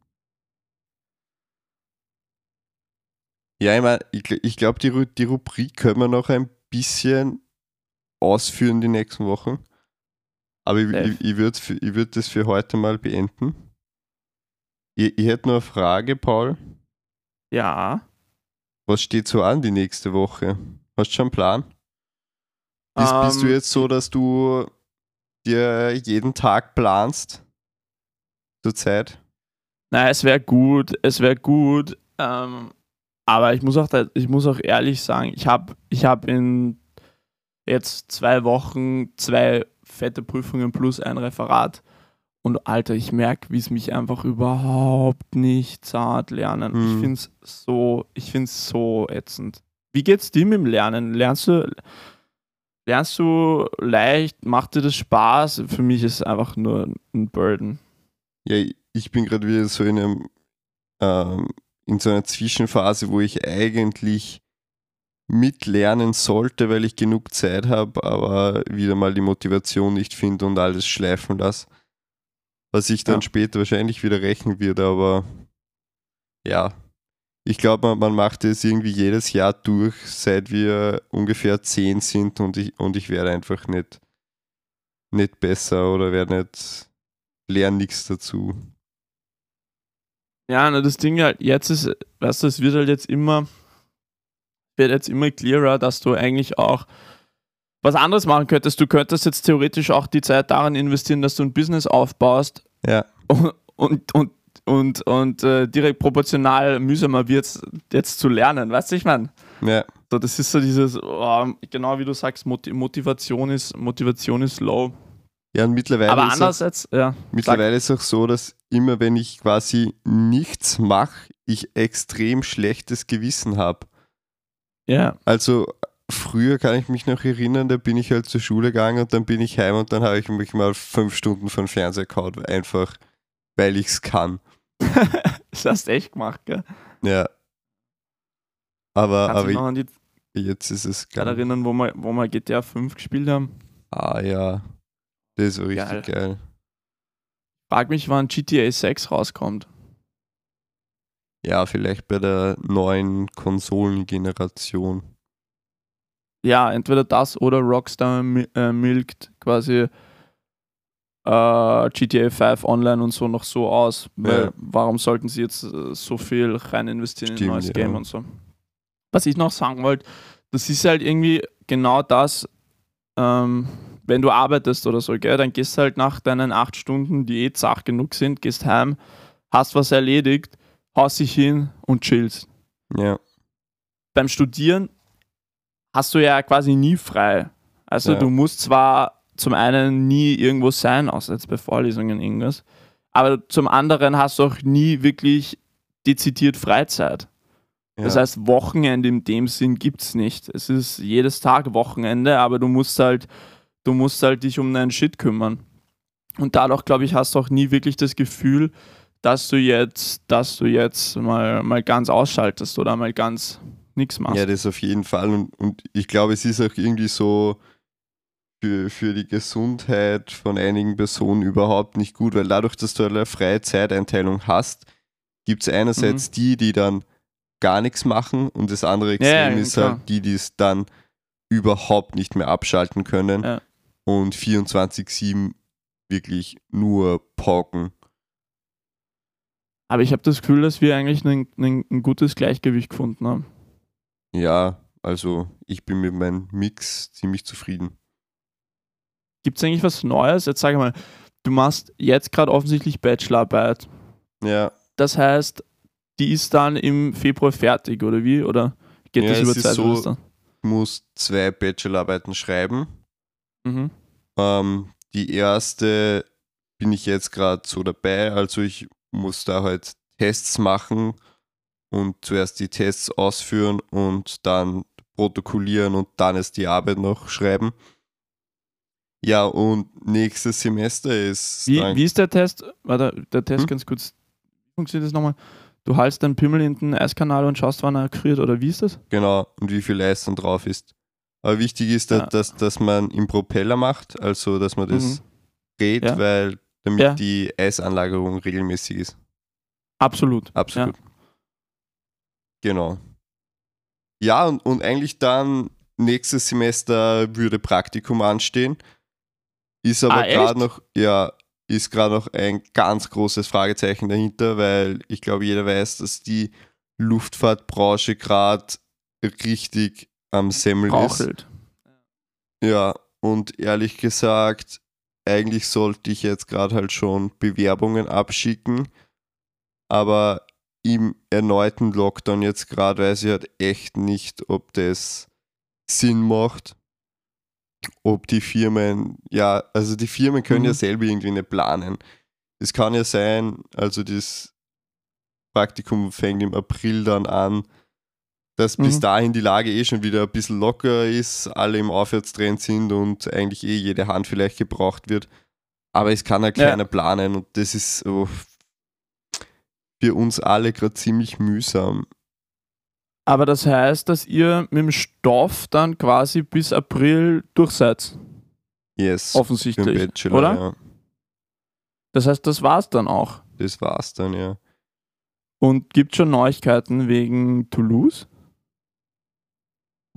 Ja, ich meine, ich, ich glaube, die, die Rubrik können wir noch ein bisschen ausführen die nächsten Wochen. Aber ich, ich, ich würde ich würd das für heute mal beenden. Ich, ich hätte noch eine Frage, Paul. Ja. Was steht so an die nächste Woche? Hast du schon einen Plan? Bist, um, bist du ähm, jetzt so, dass du dir jeden Tag planst? Zur Zeit? Naja, es wäre gut, es wäre gut. Ähm, aber ich muss auch, ich muss auch ehrlich sagen, ich habe ich hab in jetzt zwei Wochen zwei fette Prüfungen plus ein Referat. Und Alter, ich merke, wie es mich einfach überhaupt nicht zart lernen. Hm. Ich finde es so, ich finde es so ätzend. Wie geht's dir mit dem Lernen? Lernst du, lernst du leicht? Macht dir das Spaß? Für mich ist es einfach nur ein Burden. Ja, ich bin gerade wieder so in einem, ähm, in so einer Zwischenphase, wo ich eigentlich mitlernen sollte, weil ich genug Zeit habe, aber wieder mal die Motivation nicht finde und alles schleifen lasse was ich dann ja. später wahrscheinlich wieder rächen wird, aber ja, ich glaube, man, man, macht es irgendwie jedes Jahr durch, seit wir ungefähr zehn sind und ich, und ich werde einfach nicht, nicht besser oder werde nicht, lerne nichts dazu. Ja, na, das Ding halt, jetzt ist, weißt du, es wird halt jetzt immer, wird jetzt immer clearer, dass du eigentlich auch was anderes machen könntest. Du könntest jetzt theoretisch auch die Zeit daran investieren, dass du ein Business aufbaust. Ja. Und, und, und, und, und äh, direkt proportional mühsamer wird es jetzt zu lernen. Weißt du, ich meine? Ja. So, das ist so dieses, oh, genau wie du sagst, Motivation ist, Motivation ist low. Ja, und mittlerweile, Aber andererseits, auch, ja. Mittlerweile ist auch so, dass immer wenn ich quasi nichts mache, ich extrem schlechtes Gewissen habe. Ja. Also früher kann ich mich noch erinnern, da bin ich halt zur Schule gegangen und dann bin ich heim und dann habe ich mich mal fünf Stunden von Fernseher gehauen, einfach weil ich es kann. [LAUGHS] das hast du echt gemacht, gell? Ja. Aber, Kannst aber an die jetzt ist es geil. erinnern, wo wir, wo wir GTA 5 gespielt haben? Ah ja, das ist richtig geil. geil. Frag mich, wann GTA 6 rauskommt. Ja, vielleicht bei der neuen Konsolengeneration ja, entweder das oder Rockstar äh, milkt quasi äh, GTA 5 online und so noch so aus. Weil ja. warum sollten sie jetzt äh, so viel rein investieren Stimmt, in ein neues ja. Game und so? Was ich noch sagen wollte, das ist halt irgendwie genau das, ähm, wenn du arbeitest oder so, gell, dann gehst halt nach deinen acht Stunden, die eh zart genug sind, gehst heim, hast was erledigt, haust dich hin und chillst. Ja. Beim Studieren hast du ja quasi nie frei. Also Ja. du musst zwar zum einen nie irgendwo sein, außer jetzt bei Vorlesungen irgendwas, aber zum anderen hast du auch nie wirklich dezidiert Freizeit. Das Ja. heißt, Wochenende in dem Sinn gibt es nicht. Es ist jedes Tag Wochenende, aber du musst halt, du musst halt dich um deinen Shit kümmern. Und dadurch, glaube ich, hast du auch nie wirklich das Gefühl, dass du jetzt, dass du jetzt mal, mal ganz ausschaltest oder mal ganz nichts machst. Ja, das auf jeden Fall. Und, und ich glaube, es ist auch irgendwie so für, für die Gesundheit von einigen Personen überhaupt nicht gut, weil dadurch, dass du eine freie Zeiteinteilung hast, gibt es einerseits die, die dann gar nichts machen und das andere Mhm. Ja, ja, Extrem ist klar. halt die, die es dann überhaupt nicht mehr abschalten können Ja. Und 24-7 wirklich nur pauken. Aber ich habe das Gefühl, dass wir eigentlich ein, ein, ein gutes Gleichgewicht gefunden haben. Ja, also ich bin mit meinem Mix ziemlich zufrieden. Gibt es eigentlich was Neues? Jetzt sage mal, du machst jetzt gerade offensichtlich Bachelorarbeit. Ja, Das heißt, die ist dann im Februar fertig, oder wie? Oder geht Ja, das es über zwei so- ich muss zwei Bachelorarbeiten schreiben. Mhm. Ähm, die erste bin ich jetzt gerade so dabei, also ich muss da halt Tests machen und zuerst die Tests ausführen und dann protokollieren und dann erst die Arbeit noch schreiben. Ja, und nächstes Semester ist Wie, wie ist der Test? Warte, der Test Hm? ganz kurz. Funktioniert das nochmal? Du haltst deinen Pimmel in den Eiskanal und schaust, wann er akriert, oder wie ist das? genau und wie viel Eis dann drauf ist. Aber wichtig ist, Ja. dass, dass, dass man im Propeller macht, also dass man das Mhm. dreht, Ja. weil damit Ja. die Eisanlagerung regelmäßig ist. Absolut. Absolut. Genau. Ja, und, und eigentlich dann nächstes Semester würde Praktikum anstehen. Ist aber Ah, gerade noch, ja, ist gerade noch ein ganz großes Fragezeichen dahinter, weil ich glaube, jeder weiß, dass die Luftfahrtbranche gerade richtig am Semmel ist. Ja, und ehrlich gesagt, eigentlich sollte ich jetzt gerade halt schon Bewerbungen abschicken, aber im erneuten Lockdown jetzt gerade weiß ich halt echt nicht, ob das Sinn macht. Ob die Firmen, ja, also die Firmen können ja Mhm. selber irgendwie nicht planen. Es kann ja sein, also das Praktikum fängt im April dann an, dass bis Mhm. dahin die Lage eh schon wieder ein bisschen locker ist, alle im Aufwärtstrend sind und eigentlich eh jede Hand vielleicht gebraucht wird. Aber es kann ja Ja. keiner planen und das ist so für uns alle gerade ziemlich mühsam. Aber das heißt, dass ihr mit dem Stoff dann quasi bis April durch seid. Yes. Offensichtlich. Bachelor, oder? ja. Das heißt, das war's dann auch. Das war's dann, ja. Und gibt schon Neuigkeiten wegen Toulouse?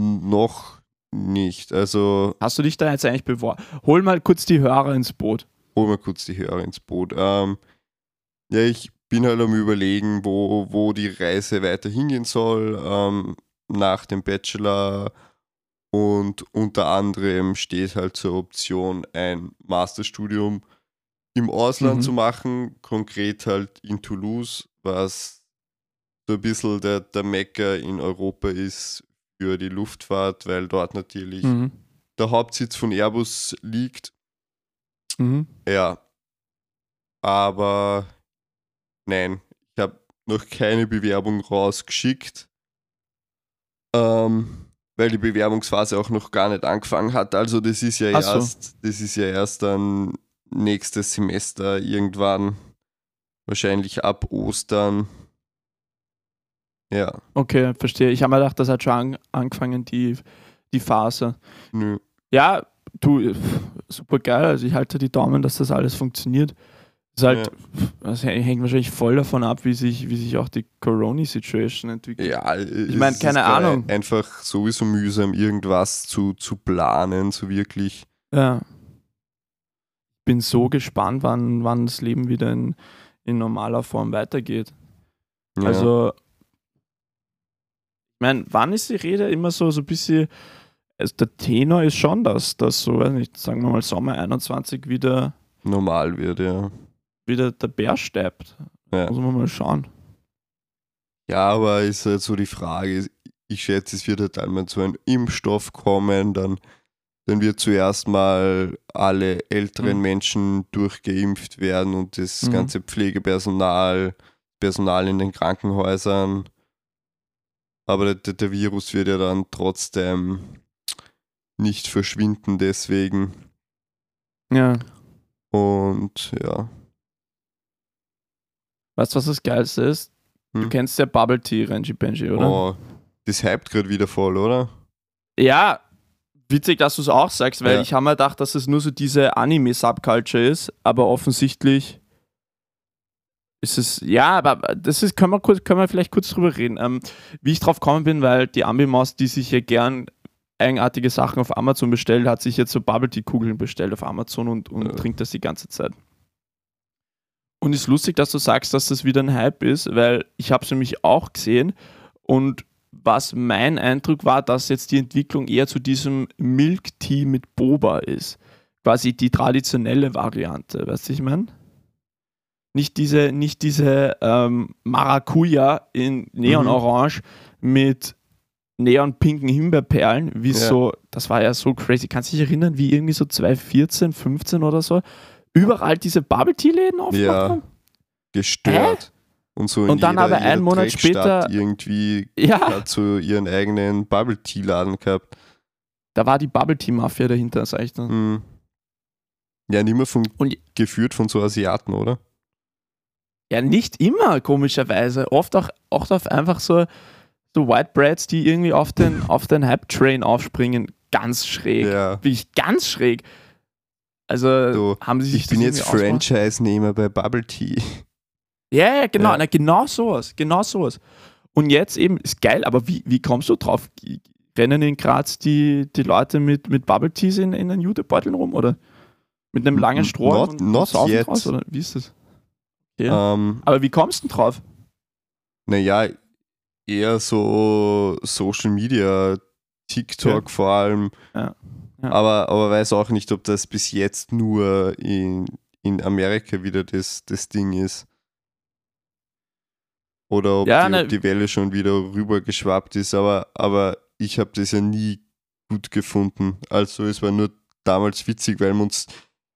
Noch nicht. Also Hast du dich da jetzt eigentlich beworben? Hol mal kurz die Hörer ins Boot. hol mal kurz die Hörer ins Boot. Ähm, ja, ich bin halt am überlegen, wo, wo die Reise weiter hingehen soll ähm, nach dem Bachelor. Und unter anderem steht halt zur Option, ein Masterstudium im Ausland Mhm. zu machen, konkret halt in Toulouse, was so ein bisschen der, der Mecker in Europa ist für die Luftfahrt, weil dort natürlich Mhm. der Hauptsitz von Airbus liegt. Mhm. Ja. Aber nein, ich habe noch keine Bewerbung rausgeschickt, ähm, weil die Bewerbungsphase auch noch gar nicht angefangen hat. Also das ist ja so. erst, das ist ja erst dann nächstes Semester irgendwann, wahrscheinlich ab Ostern. Ja, Okay, verstehe. Ich habe mir gedacht, das hat schon an, angefangen, die, die Phase. nö. Ja, du, super geil. Also ich halte die Daumen, dass das alles funktioniert. Ist halt, das hängt wahrscheinlich voll davon ab, wie sich, wie sich auch die Corona-Situation entwickelt. Ja, Ich meine, keine Ahnung. Einfach sowieso mühsam, irgendwas zu, zu planen, so wirklich. Ja. Bin so gespannt, wann, wann das Leben wieder in, in normaler Form weitergeht. Ja. Also, meine, wann ist die Rede immer so, so ein bisschen, also der Tenor ist schon, dass das so, weiß nicht, sagen wir mal Sommer 21 wieder, normal wird, ja. wieder der Bär steppt. Ja. Muss man mal schauen. Ja, aber ist halt so die Frage, ich schätze, es wird halt einmal zu einem Impfstoff kommen, dann, dann wird zuerst mal alle älteren Mhm. Menschen durchgeimpft werden und das Mhm. ganze Pflegepersonal, Personal in den Krankenhäusern. Aber der, der Virus wird ja dann trotzdem nicht verschwinden, deswegen. Ja. Und ja. Weißt du, was das Geilste ist? Du Hm. kennst ja Bubble Tea, Renji Benji, oder? Oh, das hypt gerade wieder voll, oder? Ja, witzig, dass du es auch sagst, weil Ja. ich habe mir gedacht, dass es nur so diese Anime-Subculture ist, aber offensichtlich ist es, ja, aber das ist, können wir, kurz, können wir vielleicht kurz drüber reden. Ähm, wie ich drauf gekommen bin, weil die Ambimaus, die sich ja gern eigenartige Sachen auf Amazon bestellt, hat sich jetzt so Bubble Tea Kugeln bestellt auf Amazon und, und Ja. trinkt das die ganze Zeit. Und ist lustig, dass du sagst, dass das wieder ein Hype ist, weil ich habe es nämlich auch gesehen und was mein Eindruck war, dass jetzt die Entwicklung eher zu diesem Milk Tea mit Boba ist. Quasi die traditionelle Variante, weißt du, ich meine? Nicht diese, nicht diese ähm, Maracuja in Neonorange mit neonpinken Himbeerperlen, wie Ja. so, das war ja so crazy. Kannst du dich erinnern, wie irgendwie so 2014, 15 oder so, überall diese Bubble Tea Läden aufgemacht Ja. haben? Gestört. Und so in Und dann jeder, aber einen Monat später- irgendwie Ja, so ihren eigenen Bubble Tea Laden gehabt. da war die Bubble Tea Mafia dahinter, sag ich dann. Hm. Ja, nicht mehr von, Und- geführt von so Asiaten, oder? Ja, nicht immer, komischerweise. Oft auch, auch auf einfach so, so White Breads, die irgendwie auf den, [LAUGHS] auf den Hype-Train aufspringen. Ganz schräg. Ja. Wirklich ganz schräg. Also So, haben sie sich Ich bin jetzt? Franchise-Nehmer bei Bubble Tea. Ja, ja, genau. Ja. Na, genau sowas. Genau sowas. Und jetzt eben, ist geil, aber wie, wie kommst du drauf? Rennen in Graz die, die Leute mit, mit Bubble Teas in, in den Jutebeuteln rum, oder? Mit einem langen Stroh not- und, not yet. draus, oder wie ist das? Ja. Ähm, Aber wie kommst du denn drauf? naja, eher so Social Media, TikTok vor allem. Ja. Ja. Aber, aber weiß auch nicht, ob das bis jetzt nur in, in Amerika wieder das, das Ding ist. Oder ob, Ja, die, ne- ob die Welle schon wieder rübergeschwappt ist. Aber, aber ich habe das ja nie gut gefunden. Also es war nur damals witzig, weil wir uns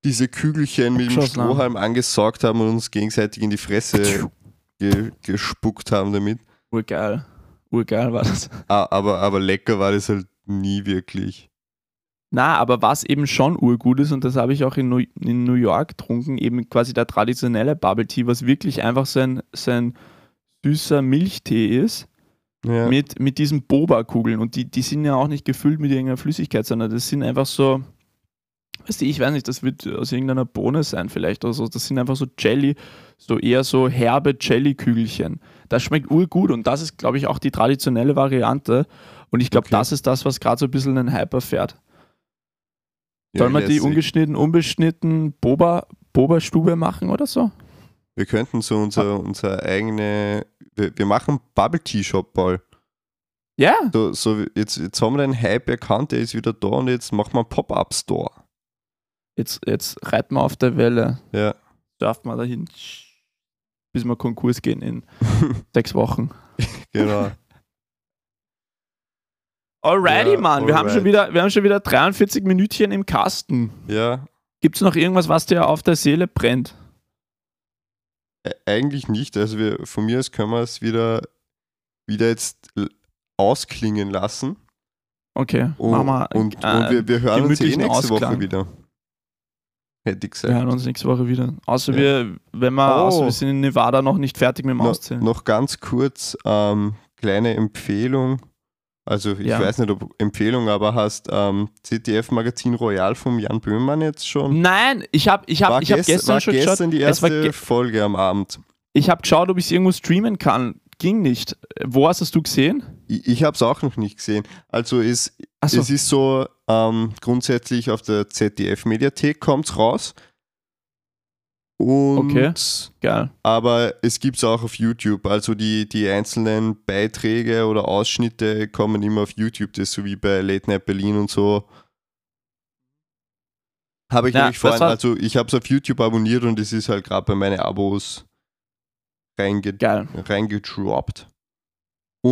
diese Kügelchen mit dem. Strohhalm angesaugt haben und uns gegenseitig in die Fresse ge gespuckt haben damit. Urgeil. Urgeil war das. Ah, aber, aber lecker war das halt nie wirklich. Na, aber was eben schon urgut ist, und das habe ich auch in New, in New York getrunken, eben quasi der traditionelle Bubble Tea, was wirklich einfach so ein, so ein süßer Milchtee ist, Ja. mit, mit diesen Boba-Kugeln. Und die, die sind ja auch nicht gefüllt mit irgendeiner Flüssigkeit, sondern das sind einfach so, weißt du, ich weiß nicht, das wird aus irgendeiner Bohne sein vielleicht oder so. Das sind einfach so Jelly, so eher so herbe Jelly-Kügelchen. Das schmeckt urgut und das ist, glaube ich, auch die traditionelle Variante. Und ich glaube, Okay. das ist das, was gerade so ein bisschen einen Hype erfährt. Ja, Sollen wir die ungeschnitten, unbeschnitten Boba, Boba-Stube machen oder so? Wir könnten so unser, unser eigene. Wir, wir machen Bubble Tea Shop Ball. Ja, So, so jetzt, jetzt haben wir den Hype erkannt, der ist wieder da und jetzt machen wir einen Pop-Up Store. Jetzt, jetzt reiten wir auf der Welle, Ja. surfen wir dahin, bis wir Konkurs gehen in [LAUGHS] sechs Wochen. genau. Alrighty, Ja, Mann, wir haben, schon wieder, wir haben schon wieder 43 Minütchen im Kasten. Ja, Gibt es noch irgendwas, was dir auf der Seele brennt? eigentlich nicht. Also wir, von mir aus können wir es wieder, wieder jetzt ausklingen lassen. Okay, Und, machen wir, und, äh, und wir, wir hören uns eh nächste Woche Ausklang. wieder. Hätte ich gesagt. wir hören uns nächste Woche wieder. Außer Ja. wir, wenn wir, Oh. außer wir sind in Nevada noch nicht fertig mit dem No, Auszählen. noch ganz kurz, ähm, kleine Empfehlung. Also ich Ja. weiß nicht, ob Empfehlung, aber hast ähm, ZDF Magazin Royal vom Jan Böhmermann jetzt schon? Nein, ich habe ich war hab, ich hab gest- gestern war schon gestern geschaut. die es war erste ge- Folge am Abend. Ich habe geschaut, ob ich es irgendwo streamen kann. Ging nicht. Wo hast es du gesehen? Ich, ich habe es auch noch nicht gesehen. Also es, Achso, es ist so, ähm, grundsätzlich auf der ZDF-Mediathek kommt es raus. Und Okay. geil. aber es gibt es auch auf YouTube. Also die, die einzelnen Beiträge oder Ausschnitte kommen immer auf YouTube. Das ist so wie bei Late Night Berlin und so. Habe ich Ja, nämlich vorhin, also ich habe es auf YouTube abonniert und es ist halt gerade bei meinen Abos reinge reingedroppt.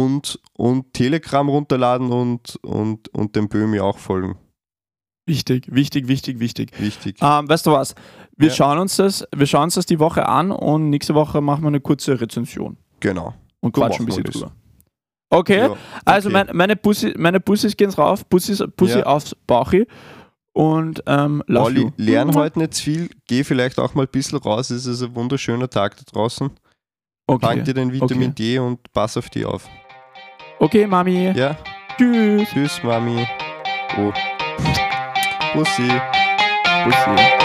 Und, und Telegram runterladen und, und, und dem Böhmi auch folgen. Wichtig, wichtig, wichtig, wichtig. Wichtig. Ähm, weißt du was? Wir, Ja. schauen uns das, wir schauen uns das die Woche an und nächste Woche machen wir eine kurze Rezension Genau. und quatschen ein bisschen drüber. Okay, Ja, also okay. mein, meine, Bussi, meine Bussis gehen rauf, Bussis, Bussi Ja. aufs Bauchi und ähm, love Olli, lern heute nicht viel, geh vielleicht auch mal ein bisschen raus, es ist ein wunderschöner Tag da draußen. Okay, Tank dir den Vitamin D und pass auf die auf. Okay Mami. Ja, Tschüss. tschüss Mami. Oh. Bussi. Bussi.